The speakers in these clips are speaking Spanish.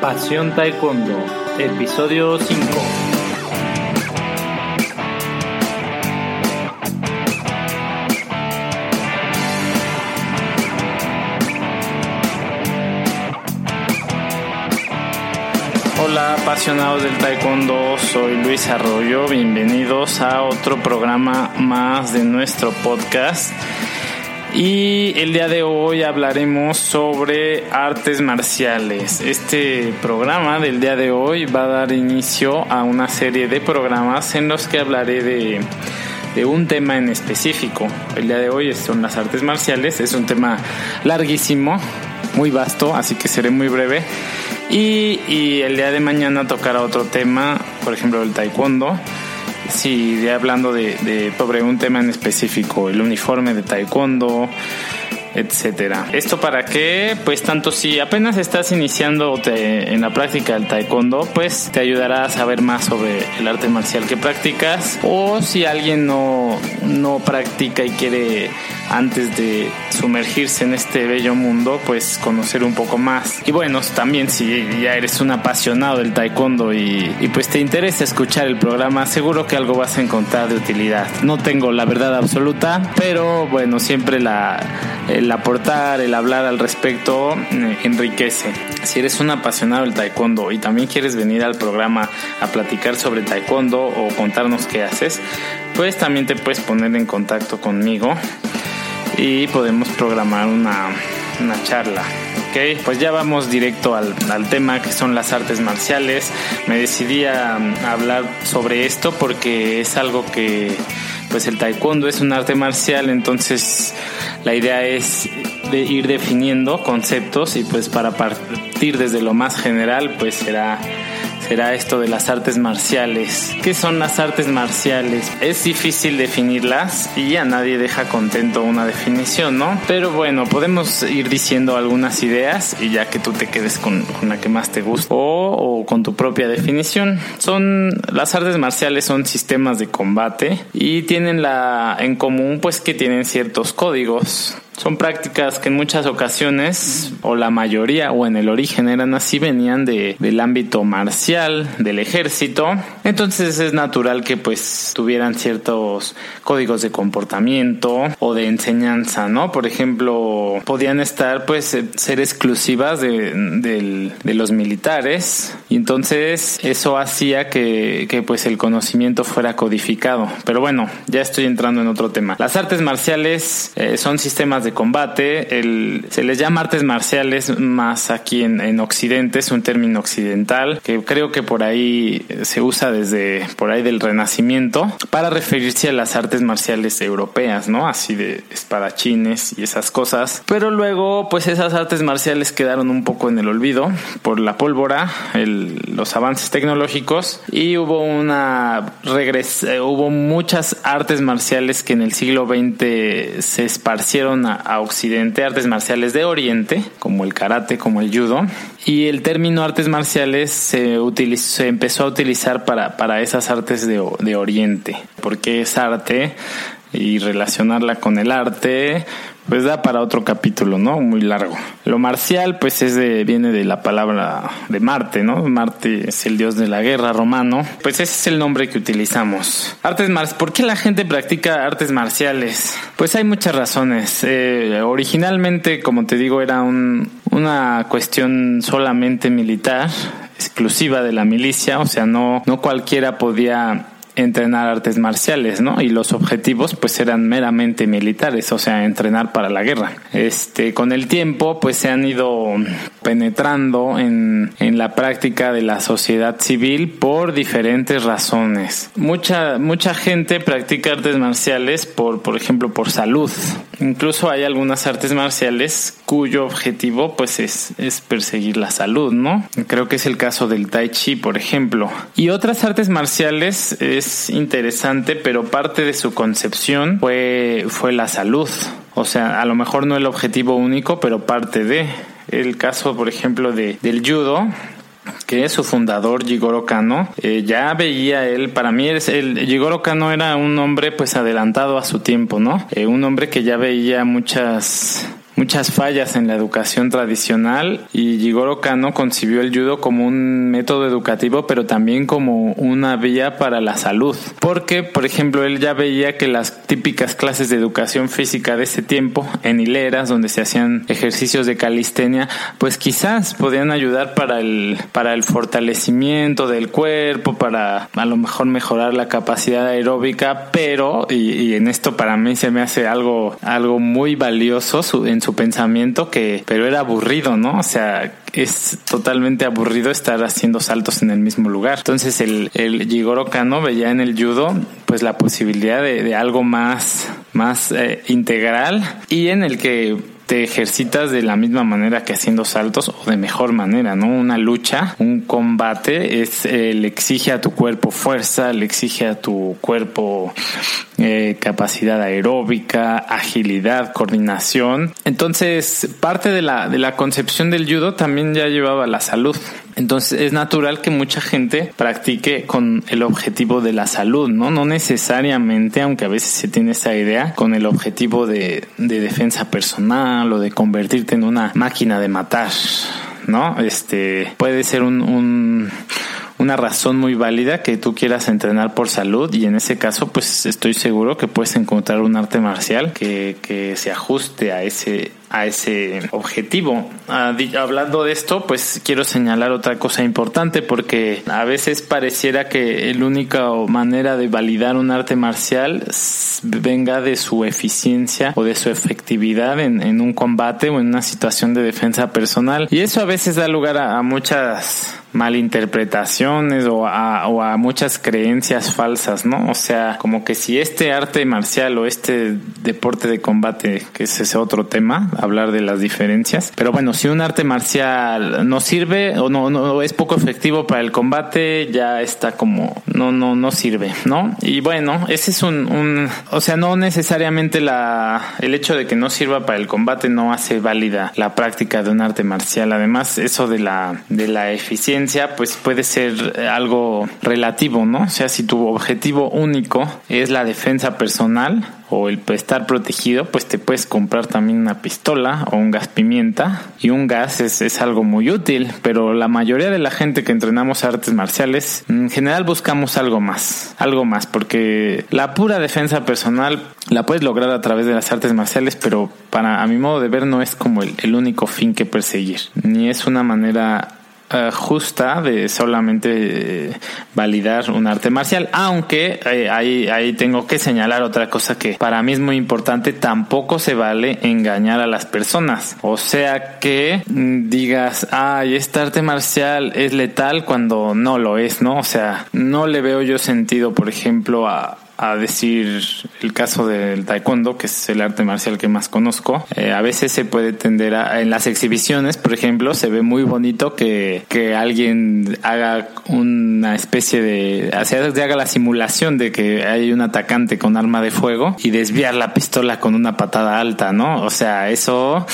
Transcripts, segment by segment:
Pasión Taekwondo, episodio 5. Hola apasionados del taekwondo, soy Luis Arroyo, bienvenidos a otro programa más de nuestro podcast. Y el día de hoy hablaremos sobre artes marciales. Este programa del día de hoy va a dar inicio a una serie de programas en los que hablaré de, un tema en específico. El día de hoy son las artes marciales. Es un tema larguísimo, muy vasto, así que seré muy breve. Y, y el día de mañana tocará otro tema, por ejemplo el taekwondo Sí, hablando de, de, sobre un tema en específico, el uniforme de taekwondo, etcétera. ¿Esto para qué? Pues tanto si apenas estás iniciando en la práctica del taekwondo, pues te ayudará a saber más sobre el arte marcial que practicas o si alguien no, no practica y quiere antes de sumergirse en este bello mundo, pues conocer un poco más. Y bueno, también si ya eres un apasionado del taekwondo y, pues te interesa escuchar el programa, seguro que algo vas a encontrar de utilidad. No tengo la verdad absoluta, pero bueno, siempre la, el aportar, el hablar al respecto eh, enriquece. Si eres un apasionado del taekwondo y también quieres venir al programa a platicar sobre taekwondo o contarnos qué haces, pues también te puedes poner en contacto conmigo y podemos programar una, una charla. Ok, pues ya vamos directo al, al, tema que son las artes marciales. Me decidí a, a hablar sobre esto porque es algo que pues el taekwondo es un arte marcial, entonces la idea es de ir definiendo conceptos y pues para partir desde lo más general pues será será esto de las artes marciales. ¿Qué son las artes marciales? Es difícil definirlas y a nadie deja contento una definición, ¿no? Pero bueno, podemos ir diciendo algunas ideas y ya que tú te quedes con, con la que más te gusta o, o, con tu propia definición. Son las artes marciales son sistemas de combate y tienen la en común pues que tienen ciertos códigos son prácticas que en muchas ocasiones, o la mayoría, o en el origen eran así, venían de, del ámbito marcial, del ejército. Entonces es natural que pues tuvieran ciertos códigos de comportamiento o de enseñanza, ¿no? Por ejemplo, podían estar pues ser exclusivas de, de, de los militares y entonces eso hacía que, que pues el conocimiento fuera codificado. Pero bueno, ya estoy entrando en otro tema. Las artes marciales eh, son sistemas de combate. Se les llama artes marciales más aquí en, en, Occidente, es un término occidental que creo que por ahí se usa desde por ahí del Renacimiento para referirse a las artes marciales europeas. Así de espadachines y esas cosas. Pero luego, pues esas artes marciales quedaron un poco en el olvido por la pólvora, los avances tecnológicos y hubo una regres, eh, hubo muchas artes marciales que en el siglo XX se esparcieron a, a Occidente, artes marciales de Oriente, como el karate, como el judo, y el término artes marciales se, utilizó, se empezó a utilizar para, para esas artes de, de Oriente, porque es arte y relacionarla con el arte, pues da para otro capítulo, ¿no? Muy largo. Lo marcial, pues es de, viene de la palabra de Marte, ¿no? Marte es el dios de la guerra romano. Pues ese es el nombre que utilizamos. Artes marciales. ¿Por qué la gente practica artes marciales? Pues hay muchas razones. Eh, originalmente, como te digo, era un, una cuestión solamente militar, exclusiva de la milicia, o sea, no, no cualquiera podía entrenar artes marciales, ¿no? Y los objetivos pues eran meramente militares, o sea, entrenar para la guerra. Este, con el tiempo pues se han ido penetrando en, en la práctica de la sociedad civil por diferentes razones. Mucha, mucha gente practica artes marciales por, por ejemplo, por salud. Incluso hay algunas artes marciales cuyo objetivo pues es, es perseguir la salud, ¿no? Creo que es el caso del Tai Chi, por ejemplo. Y otras artes marciales es interesante, pero parte de su concepción fue, fue la salud. O sea, a lo mejor no el objetivo único, pero parte de. El caso, por ejemplo, de, del judo, que es su fundador Jigoro Kano, eh, ya veía él, para mí es el Jigoro Kano era un hombre pues adelantado a su tiempo, ¿no? Eh, un hombre que ya veía muchas muchas fallas en la educación tradicional y Jigoro Kano concibió el judo como un método educativo, pero también como una vía para la salud. Porque, por ejemplo, él ya veía que las típicas clases de educación física de ese tiempo, en hileras, donde se hacían ejercicios de calistenia, pues quizás podían ayudar para el, para el fortalecimiento del cuerpo, para a lo mejor mejorar la capacidad aeróbica, pero, y, en esto para mí se me hace algo, algo muy valioso en su pensamiento, que, pero era aburrido, ¿no? O sea, es totalmente aburrido estar haciendo saltos en el mismo lugar. Entonces el, el Jigoro Kano veía en el judo pues la posibilidad de, algo más, más eh, integral y en el que te ejercitas de la misma manera que haciendo saltos o de mejor manera, ¿no? Una lucha, un combate es eh, le exige a tu cuerpo fuerza, le exige a tu cuerpo eh, capacidad aeróbica, agilidad, coordinación. Entonces, parte de la, de la concepción del judo también ya llevaba la salud. Entonces es natural que mucha gente practique con el objetivo de la salud, ¿no? No necesariamente, aunque a veces se tiene esa idea, con el objetivo de, de defensa personal o de convertirte en una máquina de matar, ¿no? Este puede ser un, un una razón muy válida que tú quieras entrenar por salud y en ese caso pues estoy seguro que puedes encontrar un arte marcial que, que se ajuste a ese a ese objetivo. Ah, hablando de esto, pues quiero señalar otra cosa importante porque a veces pareciera que la única manera de validar un arte marcial venga de su eficiencia o de su efectividad en, un combate o en una situación de defensa personal. Y eso a veces da lugar a, muchas malinterpretaciones o a, o a muchas creencias falsas, ¿no? O sea, como que si este arte marcial o este deporte de combate, que es ese otro tema, hablar de las diferencias. Pero bueno, si un arte marcial no sirve o no, no es poco efectivo para el combate, ya está como no no no sirve, ¿no? Y bueno, ese es un, un o sea, no necesariamente la el hecho de que no sirva para el combate no hace válida la práctica de un arte marcial. Además, eso de la de la eficiencia pues puede ser algo relativo, ¿no? O sea, si tu objetivo único es la defensa personal, o el estar protegido, pues te puedes comprar también una pistola o un gas pimienta. Y un gas es, es, algo muy útil, pero la mayoría de la gente que entrenamos artes marciales, en general buscamos algo más, algo más, porque la pura defensa personal la puedes lograr a través de las artes marciales, pero para a mi modo de ver no es como el, el único fin que perseguir, ni es una manera eh, justa de solamente eh, validar un arte marcial, aunque eh, ahí, ahí tengo que señalar otra cosa que para mí es muy importante, tampoco se vale engañar a las personas, o sea que mm, digas, ay, este arte marcial es letal cuando no lo es, ¿no? O sea, no le veo yo sentido, por ejemplo, a, a decir el caso del taekwondo, que es el arte marcial que más conozco, eh, a veces se puede tender a, en las exhibiciones, por ejemplo, se ve muy bonito que, que alguien haga una especie de, haga la simulación de que hay un atacante con arma de fuego y desviar la pistola con una patada alta, ¿no? O sea, eso,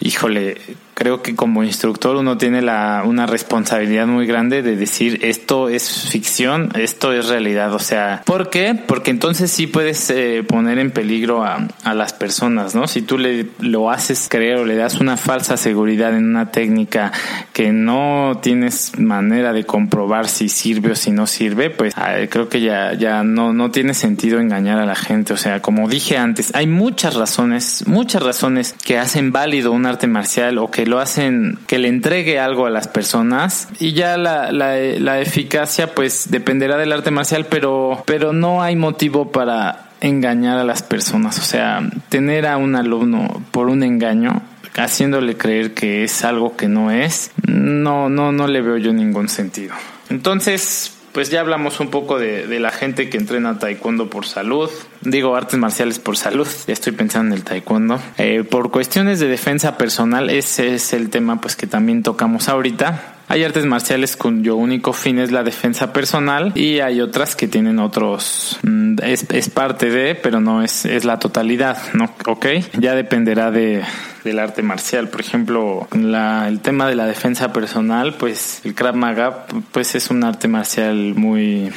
híjole, creo que como instructor uno tiene la, una responsabilidad muy grande de decir esto es ficción, esto es realidad. O sea, ¿por qué? Porque entonces sí puedes eh, poner en peligro a, a, las personas, ¿no? Si tú le lo haces creer o le das una falsa seguridad en una técnica que no tienes manera de comprobar si sirve o si no sirve, pues creo que ya, ya no, no tiene sentido engañar a la gente. O sea, como dije antes, hay muchas razones, muchas razones que hacen válido un arte marcial o que lo hacen, que le entregue algo a las personas y ya la, la, eficacia pues dependerá del arte marcial, pero, pero no hay motivo para engañar a las personas. O sea, tener a un alumno por un engaño haciéndole creer que es algo que no es, no, no, no le veo yo ningún sentido. Entonces, pues ya hablamos un poco de, la gente que entrena taekwondo por salud, digo artes marciales por salud, ya estoy pensando en el taekwondo. Eh, por cuestiones de defensa personal, ese es el tema pues que también tocamos ahorita. Hay artes marciales cuyo único fin es la defensa personal y hay otras que tienen otros, mm, es, parte de, pero no es, es la totalidad, ¿no? Ok, ya dependerá de, del arte marcial. Por ejemplo, la, el tema de la defensa personal, pues el Krav Maga pues es un arte marcial muy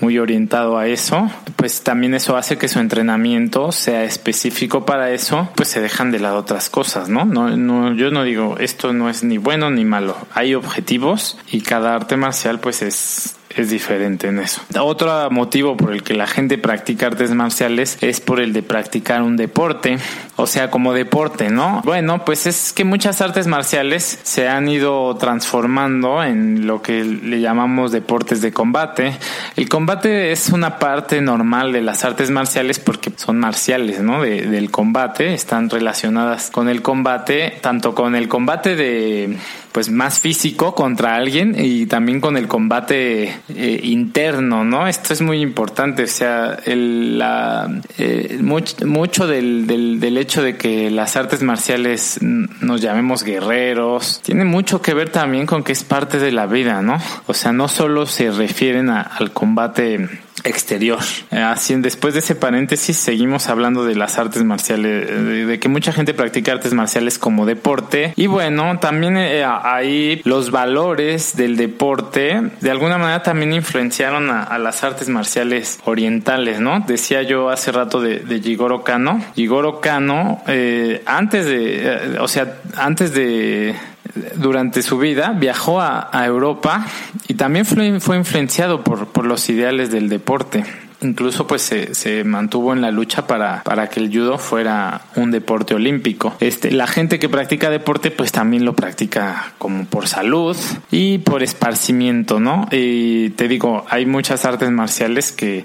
muy orientado a eso, pues también eso hace que su entrenamiento sea específico para eso, pues se dejan de lado otras cosas, ¿no? No, no yo no digo esto no es ni bueno ni malo, hay objetivos y cada arte marcial pues es es diferente en eso. Otro motivo por el que la gente practica artes marciales es por el de practicar un deporte, o sea, como deporte, ¿no? Bueno, pues es que muchas artes marciales se han ido transformando en lo que le llamamos deportes de combate. El combate es una parte normal de las artes marciales porque son marciales, ¿no? del combate, están relacionadas con el combate, tanto con el combate de pues más físico contra alguien y también con el combate eh, interno, ¿no? Esto es muy importante, o sea, el, la, eh, mucho, del, del, del, hecho de que las artes marciales nos llamemos guerreros, tiene mucho que ver también con que es parte de la vida, ¿no? O sea, no solo se refieren al combate exterior. Eh, así, después de ese paréntesis, seguimos hablando de las artes marciales, de, que mucha gente practica artes marciales como deporte. Y bueno, también eh, ahí los valores del deporte, de alguna manera también influenciaron a, las artes marciales orientales, ¿no? Decía yo hace rato de, de Jigoro Kano. Jigoro Kano, eh, antes de, o sea, antes de durante su vida viajó a, Europa y también fue, fue influenciado por, los ideales del deporte. Incluso pues se, mantuvo en la lucha para, que el judo fuera un deporte olímpico. Este, la gente que practica deporte pues también lo practica como por salud y por esparcimiento, ¿no? Te digo, hay muchas artes marciales que,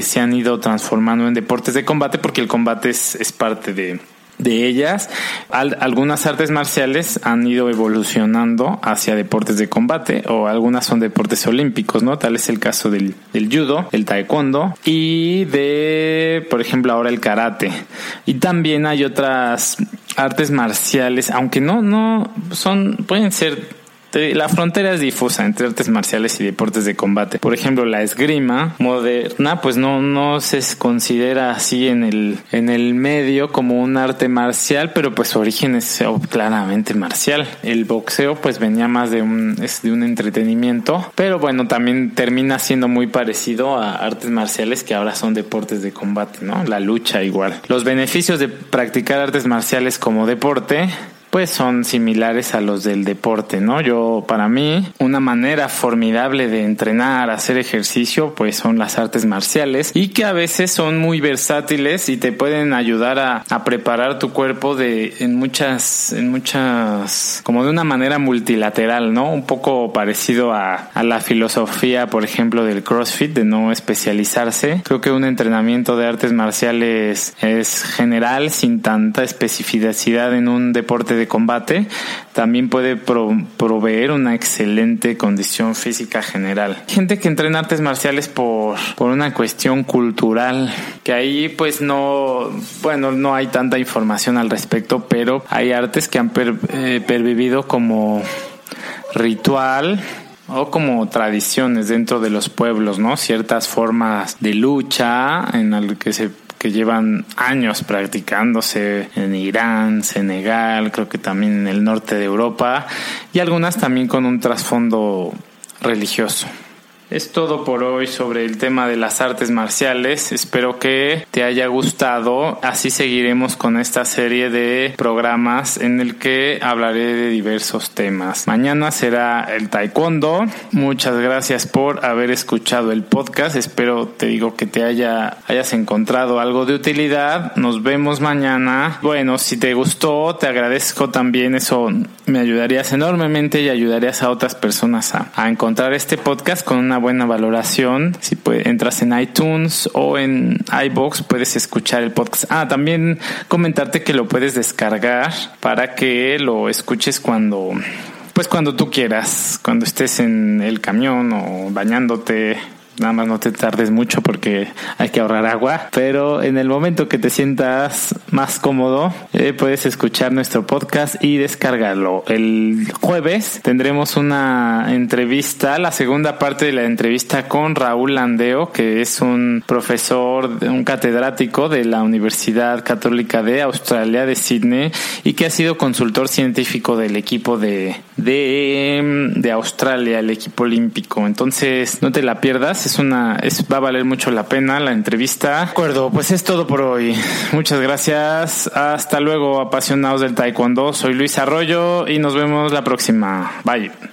se han ido transformando en deportes de combate porque el combate es parte de, de ellas, algunas artes marciales han ido evolucionando hacia deportes de combate o algunas son deportes olímpicos, ¿no? Tal es el caso del, del judo, el taekwondo y de, por ejemplo, ahora el karate. Y también hay otras artes marciales, aunque no, no son, pueden ser la frontera es difusa entre artes marciales y deportes de combate. Por ejemplo, la esgrima moderna, pues no, no se considera así en el, en el medio como un arte marcial, pero pues su origen es claramente marcial. El boxeo pues venía más de un, es de un entretenimiento, pero bueno, también termina siendo muy parecido a artes marciales que ahora son deportes de combate, ¿no? La lucha igual. Los beneficios de practicar artes marciales como deporte pues son similares a los del deporte, ¿no? Yo, para mí, una manera formidable de entrenar, hacer ejercicio, pues son las artes marciales y que a veces son muy versátiles y te pueden ayudar a, preparar tu cuerpo de, en muchas, en muchas, como de una manera multilateral, ¿no? Un poco parecido a, a la filosofía, por ejemplo, del CrossFit, de no especializarse. Creo que un entrenamiento de artes marciales es general, sin tanta especificidad en un deporte de combate, también puede proveer una excelente condición física general. Gente que entrena artes marciales por, por una cuestión cultural, que ahí pues no, bueno, no hay tanta información al respecto, pero hay artes que han eh, pervivido como ritual o como tradiciones dentro de los pueblos, ¿no? Ciertas formas de lucha en el que se que llevan años practicándose en Irán, Senegal, creo que también en el norte de Europa y algunas también con un trasfondo religioso. Es todo por hoy sobre el tema de las artes marciales. Espero que te haya gustado. Así seguiremos con esta serie de programas en el que hablaré de diversos temas. Mañana será el taekwondo. Muchas gracias por haber escuchado el podcast. Espero te digo que te haya hayas encontrado algo de utilidad. Nos vemos mañana. Bueno, si te gustó, te agradezco también. Eso me ayudarías enormemente y ayudarías a otras personas a, a encontrar este podcast con una buena valoración. Si entras en iTunes o en iBox, puedes escuchar el podcast. Ah, también comentarte que lo puedes descargar para que lo escuches cuando, pues cuando tú quieras, cuando estés en el camión o bañándote Nada más no te tardes mucho porque hay que ahorrar agua. Pero en el momento que te sientas más cómodo, eh, puedes escuchar nuestro podcast y descargarlo. El jueves tendremos una entrevista, la segunda parte de la entrevista con Raúl Landeo, que es un profesor, un catedrático de la Universidad Católica de Australia, de Sydney, y que ha sido consultor científico del equipo de, de, de Australia, el equipo olímpico. Entonces, no te la pierdas es una, es, va a valer mucho la pena la entrevista. De acuerdo, pues es todo por hoy. Muchas gracias. Hasta luego, apasionados del Taekwondo. Soy Luis Arroyo y nos vemos la próxima. Bye.